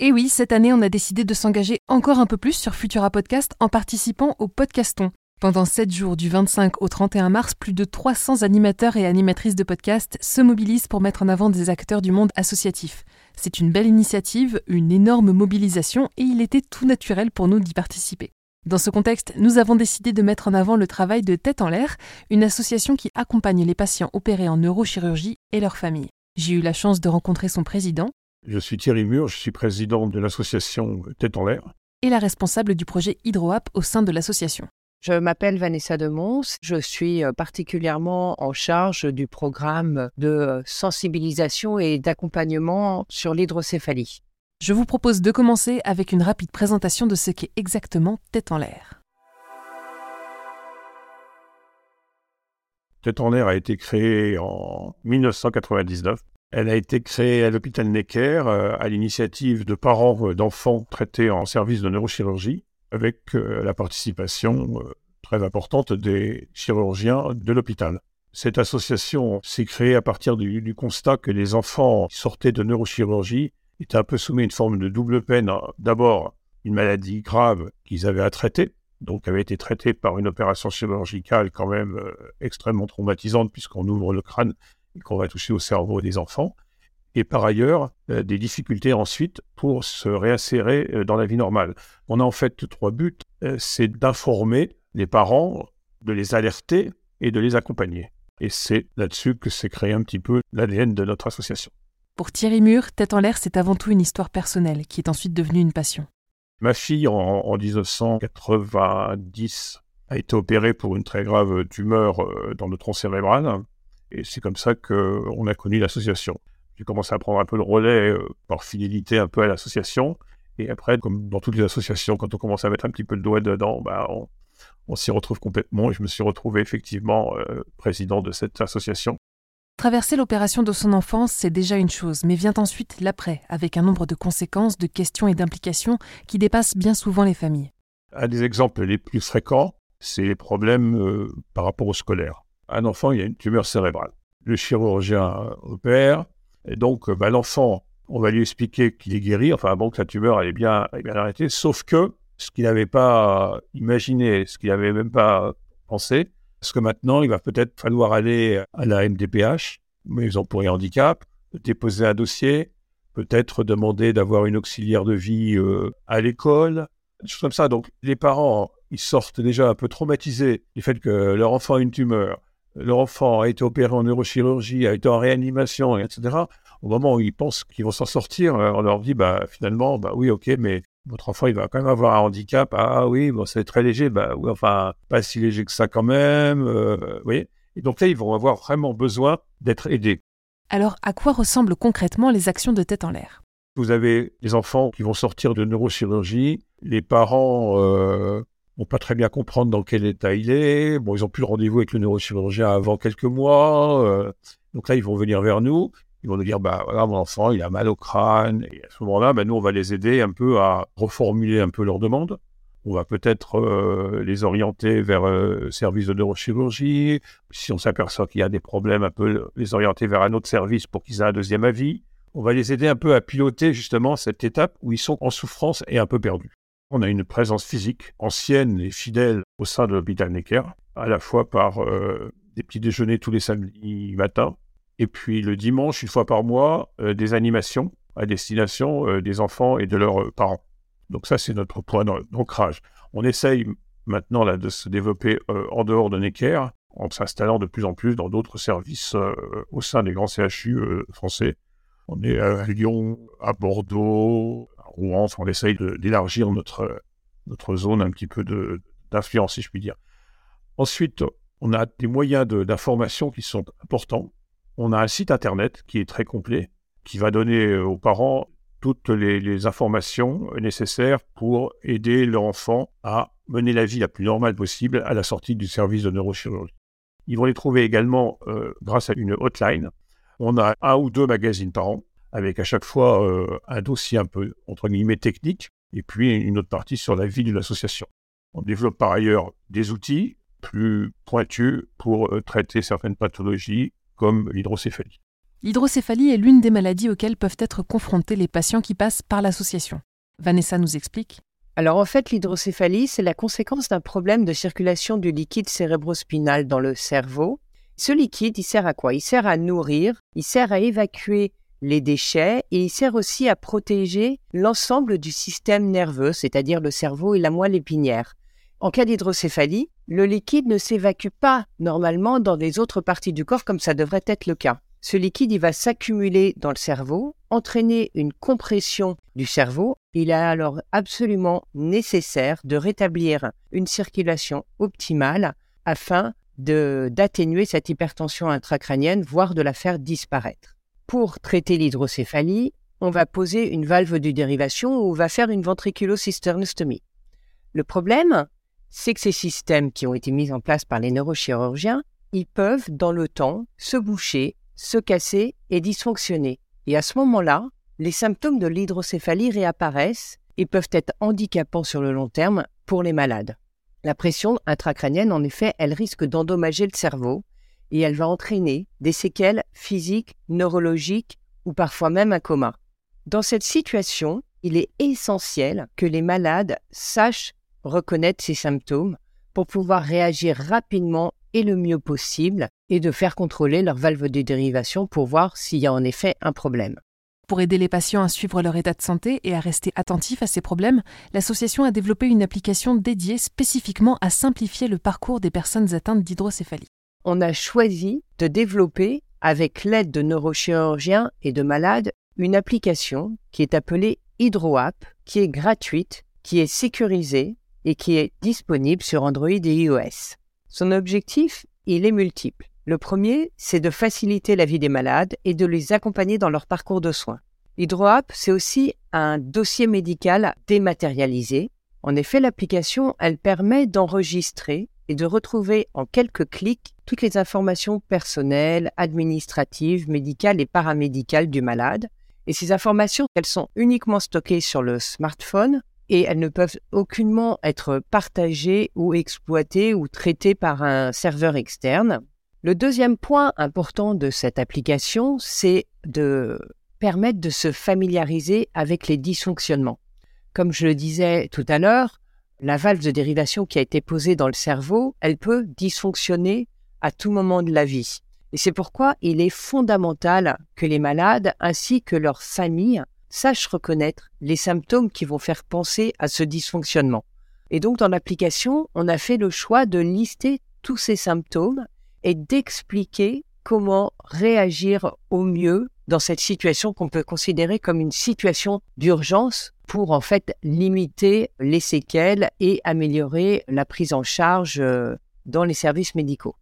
Et oui, cette année, on a décidé de s'engager encore un peu plus sur Futura Podcast en participant au Podcaston. Pendant 7 jours, du 25 au 31 mars, plus de 300 animateurs et animatrices de podcasts se mobilisent pour mettre en avant des acteurs du monde associatif. C'est une belle initiative, une énorme mobilisation, et il était tout naturel pour nous d'y participer. Dans ce contexte, nous avons décidé de mettre en avant le travail de Tête en l'air, une association qui accompagne les patients opérés en neurochirurgie et leurs familles. J'ai eu la chance de rencontrer son président, Je suis Thierry Mur, je suis président de l'association Tête en l'air. et la responsable du projet HydroApp au sein de l'association. Je m'appelle Vanessa de Mons. Je suis euh, particulièrement en charge du programme de euh, sensibilisation et d'accompagnement sur l'hydrocéphalie. Je vous propose de commencer avec une rapide présentation de ce qu'est exactement Tête en l'air. Tête en l'air a été créée en 1999. Elle a été créée à l'hôpital Necker euh, à l'initiative de parents euh, d'enfants traités en service de neurochirurgie avec euh, la participation très importante des chirurgiens de l'hôpital. Cette association s'est créée à partir du, constat que les enfants qui sortaient de neurochirurgie étaient un peu soumis à une forme de double peine. D'abord, une maladie grave qu'ils avaient à traiter, donc avaient été traités par une opération chirurgicale quand même extrêmement traumatisante puisqu'on ouvre le crâne qu'on va toucher au cerveau des enfants. Et par ailleurs, euh, des difficultés ensuite pour se réinsérer euh, dans la vie normale. On a en fait trois buts. Euh, c'est d'informer les parents, de les alerter et de les accompagner. Et c'est là-dessus que s'est créé un petit peu l'ADN de notre association. Pour Thierry Mur, Tête en l'air, c'est avant tout une histoire personnelle qui est ensuite devenue une passion. Ma fille, en, en 1990, a été opérée pour une très grave tumeur dans le tronc cérébral. Et c'est comme ça qu'on a connu l'association. J'ai commencé à prendre un peu le relais euh, par fidélité un peu à l'association. Et après, comme dans toutes les associations, quand on commence à mettre un petit peu le doigt dedans, bah, on, on s'y retrouve complètement. Et je me suis retrouvé effectivement euh, président de cette association. Traverser l'opération de son enfance, c'est déjà une chose, mais vient ensuite l'après, avec un nombre de conséquences, de questions et d'implications qui dépassent bien souvent les familles. Un des exemples les plus fréquents, c'est les problèmes euh, par rapport au scolaire. Un enfant, il a une tumeur cérébrale. Le chirurgien opère, et donc euh, bah, l'enfant, on va lui expliquer qu'il est guéri, enfin bon, que la tumeur elle est bien, elle bien arrêtée, sauf que ce qu'il n'avait pas imaginé, ce qu'il n'avait même pas pensé, parce que maintenant, il va peut-être falloir aller à la MDPH, Maison pour les handicaps, déposer un dossier, peut-être demander d'avoir une auxiliaire de vie euh, à l'école, des choses comme ça. Donc les parents, ils sortent déjà un peu traumatisés du fait que leur enfant a une tumeur, leur enfant a été opéré en neurochirurgie, a été en réanimation, etc. Au moment où ils pensent qu'ils vont s'en sortir, euh, on leur dit, bah finalement, bah oui, ok, mais votre enfant, il va quand même avoir un handicap. Ah oui, bon, c'est très léger. Bah oui, enfin, pas si léger que ça quand même. Euh, vous voyez Et donc là, ils vont avoir vraiment besoin d'être aidés. Alors, à quoi ressemblent concrètement les actions de Tête en l'air? Vous avez les enfants qui vont sortir de neurochirurgie. Les parents euh, vont pas très bien comprendre dans quel état il est. Bon, ils ont plus le rendez-vous avec le neurochirurgien avant quelques mois. euh, donc là, ils vont venir vers nous. Ils vont nous dire, bah voilà, mon enfant, il a mal au crâne. Et à ce moment-là, bah, nous, on va les aider un peu à reformuler un peu leurs demandes. On va peut-être euh, les orienter vers euh, service de neurochirurgie. Si on s'aperçoit qu'il y a des problèmes, un peu les orienter vers un autre service pour qu'ils aient un deuxième avis. On va les aider un peu à piloter justement cette étape où ils sont en souffrance et un peu perdus. On a une présence physique ancienne et fidèle au sein de l'hôpital Necker, à la fois par euh, des petits déjeuners tous les samedis matins, et puis le dimanche, une fois par mois, euh, des animations à destination euh, des enfants et de leurs parents. Donc ça, c'est notre point d'an- d'ancrage. On essaye maintenant de se développer en dehors de Necker, en s'installant de plus en plus dans d'autres services au sein des grands CHU français. On est à Lyon, à Bordeaux, On essaye d'élargir notre, zone un petit peu d'influence, si je puis dire. Ensuite, on a des moyens d'information qui sont importants. On a un site internet qui est très complet, qui va donner euh, aux parents toutes les, les informations nécessaires pour aider leur enfant à mener la vie la plus normale possible à la sortie du service de neurochirurgie. Ils vont les trouver également euh, grâce à une hotline. On a un ou deux magazines par an, avec à chaque fois euh, un dossier un peu, entre guillemets, technique, et puis une autre partie sur la vie de l'association. On développe par ailleurs des outils plus pointus pour euh, traiter certaines pathologies, comme l'hydrocéphalie. L'hydrocéphalie est l'une des maladies auxquelles peuvent être confrontés les patients qui passent par l'association. Vanessa nous explique. Alors en fait, l'hydrocéphalie, c'est la conséquence d'un problème de circulation du liquide cérébrospinal dans le cerveau. Ce liquide, il sert à quoi? Il sert à nourrir, il sert à évacuer les déchets et il sert aussi à protéger l'ensemble du système nerveux, c'est-à-dire le cerveau et la moelle épinière. En cas d'hydrocéphalie, le liquide ne s'évacue pas normalement dans les autres parties du corps comme ça devrait être le cas. Ce liquide, va s'accumuler dans le cerveau, entraîner une compression du cerveau. Il est alors absolument nécessaire de rétablir une circulation optimale afin d'atténuer cette hypertension intracrânienne, voire de la faire disparaître. Pour traiter l'hydrocéphalie, on va poser une valve de dérivation ou on va faire une ventriculocysternectomie. Le problème, c'est que ces systèmes qui ont été mis en place par les neurochirurgiens, ils peuvent, dans le temps, se boucher, se casser et dysfonctionner. Et à ce moment-là, les symptômes de l'hydrocéphalie réapparaissent et peuvent être handicapants sur le long terme pour les malades. La pression intracrânienne, en effet, elle risque d'endommager le cerveau et elle va entraîner des séquelles physiques, neurologiques ou parfois même un coma. Dans cette situation, il est essentiel que les malades sachent reconnaître ces symptômes pour pouvoir réagir rapidement et le mieux possible et de faire contrôler leur valve de dérivation pour voir s'il y a en effet un problème. Pour aider les patients à suivre leur état de santé et à rester attentifs à ces problèmes, l'association a développé une application dédiée spécifiquement à simplifier le parcours des personnes atteintes d'hydrocéphalie. On a choisi de développer, avec l'aide de neurochirurgiens et de malades, une application qui est appelée HydroApp, qui est gratuite, qui est sécurisée et qui est disponible sur Android et iOS. Son objectif, il est multiple. Le premier, c'est de faciliter la vie des malades et de les accompagner dans leur parcours de soins. HydroApp, c'est aussi un dossier médical dématérialisé. En effet, l'application, elle permet d'enregistrer et de retrouver en quelques clics toutes les informations personnelles, administratives, médicales et paramédicales du malade. Et ces informations, elles sont uniquement stockées sur le smartphone et elles ne peuvent aucunement être partagées ou exploitées ou traitées par un serveur externe. Le deuxième point important de cette application, c'est de permettre de se familiariser avec les dysfonctionnements. Comme je le disais tout à l'heure, la valve de dérivation qui a été posée dans le cerveau, elle peut dysfonctionner à tout moment de la vie. Et c'est pourquoi il est fondamental que les malades ainsi que leurs familles sache reconnaître les symptômes qui vont faire penser à ce dysfonctionnement. Et donc dans l'application, on a fait le choix de lister tous ces symptômes et d'expliquer comment réagir au mieux dans cette situation qu'on peut considérer comme une situation d'urgence pour en fait limiter les séquelles et améliorer la prise en charge euh, dans les services médicaux.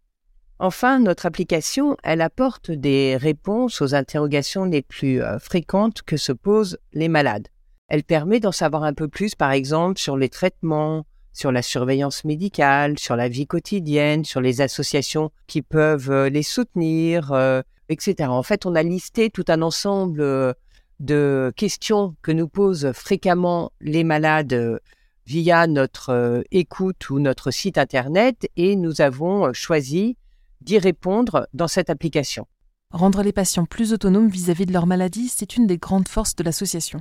Enfin, notre application, elle apporte des réponses aux interrogations les plus euh, fréquentes que se posent les malades. Elle permet d'en savoir un peu plus, par exemple, sur les traitements, sur la surveillance médicale, sur la vie quotidienne, sur les associations qui peuvent euh, les soutenir, euh, etc. En fait, on a listé tout un ensemble de questions que nous posent fréquemment les malades via notre écoute ou notre site Internet et nous avons choisi d'y répondre dans cette application. Rendre les patients plus autonomes vis-à-vis de leur maladie, c'est une des grandes forces de l'association.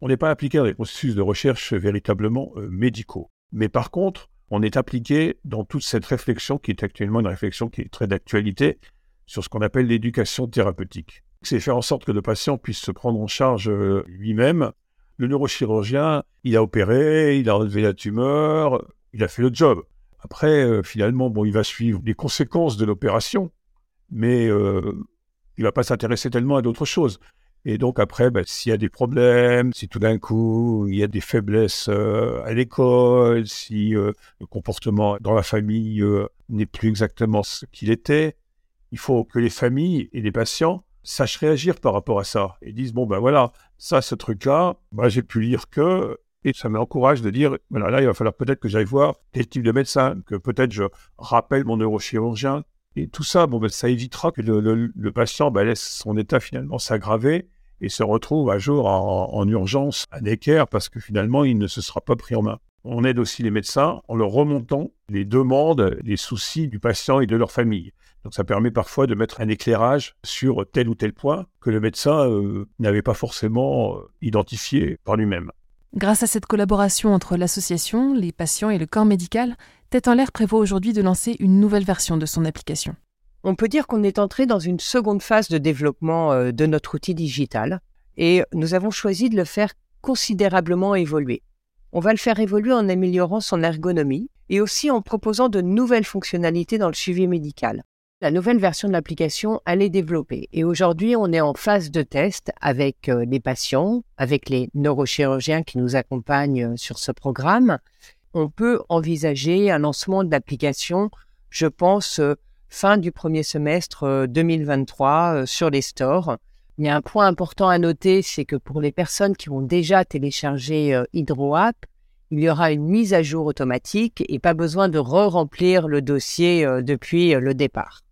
On n'est pas impliqué dans les processus de recherche véritablement euh, médicaux. Mais par contre, on est impliqué dans toute cette réflexion qui est actuellement une réflexion qui est très d'actualité sur ce qu'on appelle l'éducation thérapeutique. C'est faire en sorte que le patient puisse se prendre en charge euh, lui-même. Le neurochirurgien, il a opéré, il a enlevé la tumeur, il a fait le job. Après, euh, finalement, bon, il va suivre les conséquences de l'opération, mais euh, il va pas s'intéresser tellement à d'autres choses. Et donc après, ben, s'il y a des problèmes, si tout d'un coup il y a des faiblesses euh, à l'école, si le comportement dans la famille n'est plus exactement ce qu'il était, il faut que les familles et les patients sachent réagir par rapport à ça et disent bon ben voilà, ça, ce truc-là, j'ai pu lire que et ça m'encourage de dire, voilà, là, il va falloir peut-être que j'aille voir tel type de médecin, que peut-être je rappelle mon neurochirurgien. Et tout ça, bon, ben, ça évitera que le, patient ben, laisse son état finalement s'aggraver et se retrouve à jour en, urgence à Necker parce que finalement, il ne se sera pas pris en main. On aide aussi les médecins en leur remontant les demandes, les soucis du patient et de leur famille. Donc ça permet parfois de mettre un éclairage sur tel ou tel point que le médecin euh, n'avait pas forcément euh, identifié par lui-même. Grâce à cette collaboration entre l'association, les patients et le corps médical, Tête en l'air prévoit aujourd'hui de lancer une nouvelle version de son application. On peut dire qu'on est entré dans une seconde phase de développement euh, de notre outil digital et nous avons choisi de le faire considérablement évoluer. On va le faire évoluer en améliorant son ergonomie et aussi en proposant de nouvelles fonctionnalités dans le suivi médical. La nouvelle version de l'application, elle est développée. Et aujourd'hui, on est en phase de test avec euh, les patients, avec les neurochirurgiens qui nous accompagnent euh, sur ce programme. On peut envisager un lancement de l'application, je pense, euh, fin du premier semestre 2023 sur les stores. Il y a un point important à noter, c'est que pour les personnes qui ont déjà téléchargé HydroApp, il y aura une mise à jour automatique et pas besoin de re-remplir le dossier depuis le départ.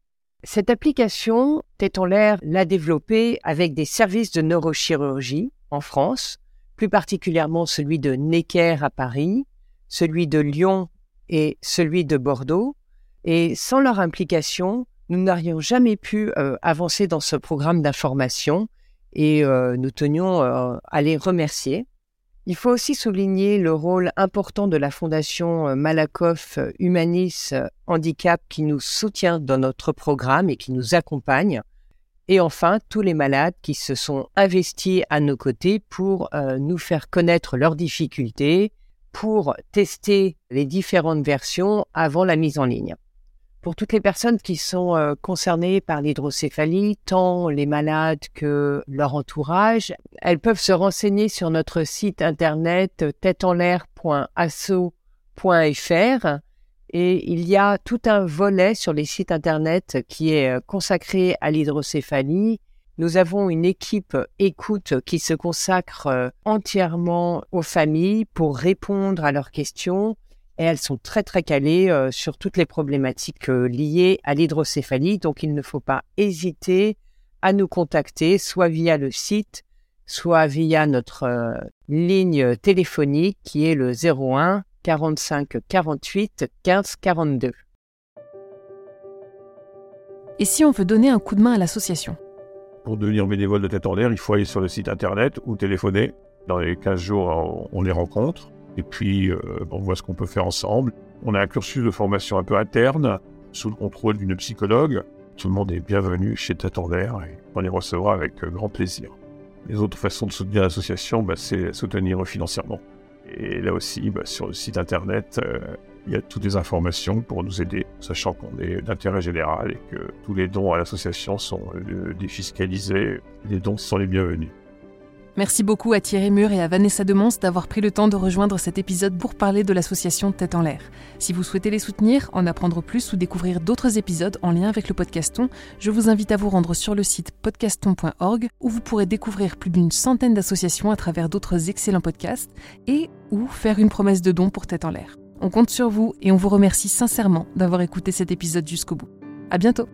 Cette application, Tête en l'air l'a développée avec des services de neurochirurgie en France, plus particulièrement celui de Necker à Paris, celui de Lyon et celui de Bordeaux. Et sans leur implication, nous n'aurions jamais pu euh, avancer dans ce programme d'information et euh, nous tenions euh, à les remercier. Il faut aussi souligner le rôle important de la Fondation euh, Malakoff euh, Humanis euh, Handicap qui nous soutient dans notre programme et qui nous accompagne. Et enfin, tous les malades qui se sont investis à nos côtés pour nous faire connaître leurs difficultés, pour tester les différentes versions avant la mise en ligne pour toutes les personnes qui sont euh, concernées par l'hydrocéphalie, tant les malades que leur entourage, elles peuvent se renseigner sur notre site internet têteenlair.asso.fr et il y a tout un volet sur les sites internet qui est euh, consacré à l'hydrocéphalie. Nous avons une équipe écoute qui se consacre euh, entièrement aux familles pour répondre à leurs questions et elles sont très très calées euh, sur toutes les problématiques euh, liées à l'hydrocéphalie. Donc il ne faut pas hésiter à nous contacter, soit via le site, soit via notre euh, ligne téléphonique qui est le 01 45 48 15 42. Et si on veut donner un coup de main à l'association? Pour devenir bénévole de tête en l'air, il faut aller sur le site internet ou téléphoner. Dans les 15 jours, on les rencontre. Et puis, euh, on voit ce qu'on peut faire ensemble. On a un cursus de formation un peu interne, sous le contrôle d'une psychologue. Tout le monde est bienvenu chez Tête et on les recevra avec euh, grand plaisir. Les autres façons de soutenir l'association, bah, c'est soutenir financièrement. Et là aussi, bah, sur le site internet, euh, il y a toutes les informations pour nous aider, sachant qu'on est d'intérêt général et que tous les dons à l'association sont défiscalisés. Les dons sont les bienvenus. Merci beaucoup à Thierry Mur et à Vanessa Demons d'avoir pris le temps de rejoindre cet épisode pour parler de l'association Tête en l'air. Si vous souhaitez les soutenir, en apprendre plus ou découvrir d'autres épisodes en lien avec le podcaston, je vous invite à vous rendre sur le site podcaston.org où vous pourrez découvrir plus d'une centaine d'associations à travers d'autres excellents podcasts et ou faire une promesse de don pour Tête en l'air. On compte sur vous et on vous remercie sincèrement d'avoir écouté cet épisode jusqu'au bout. À bientôt!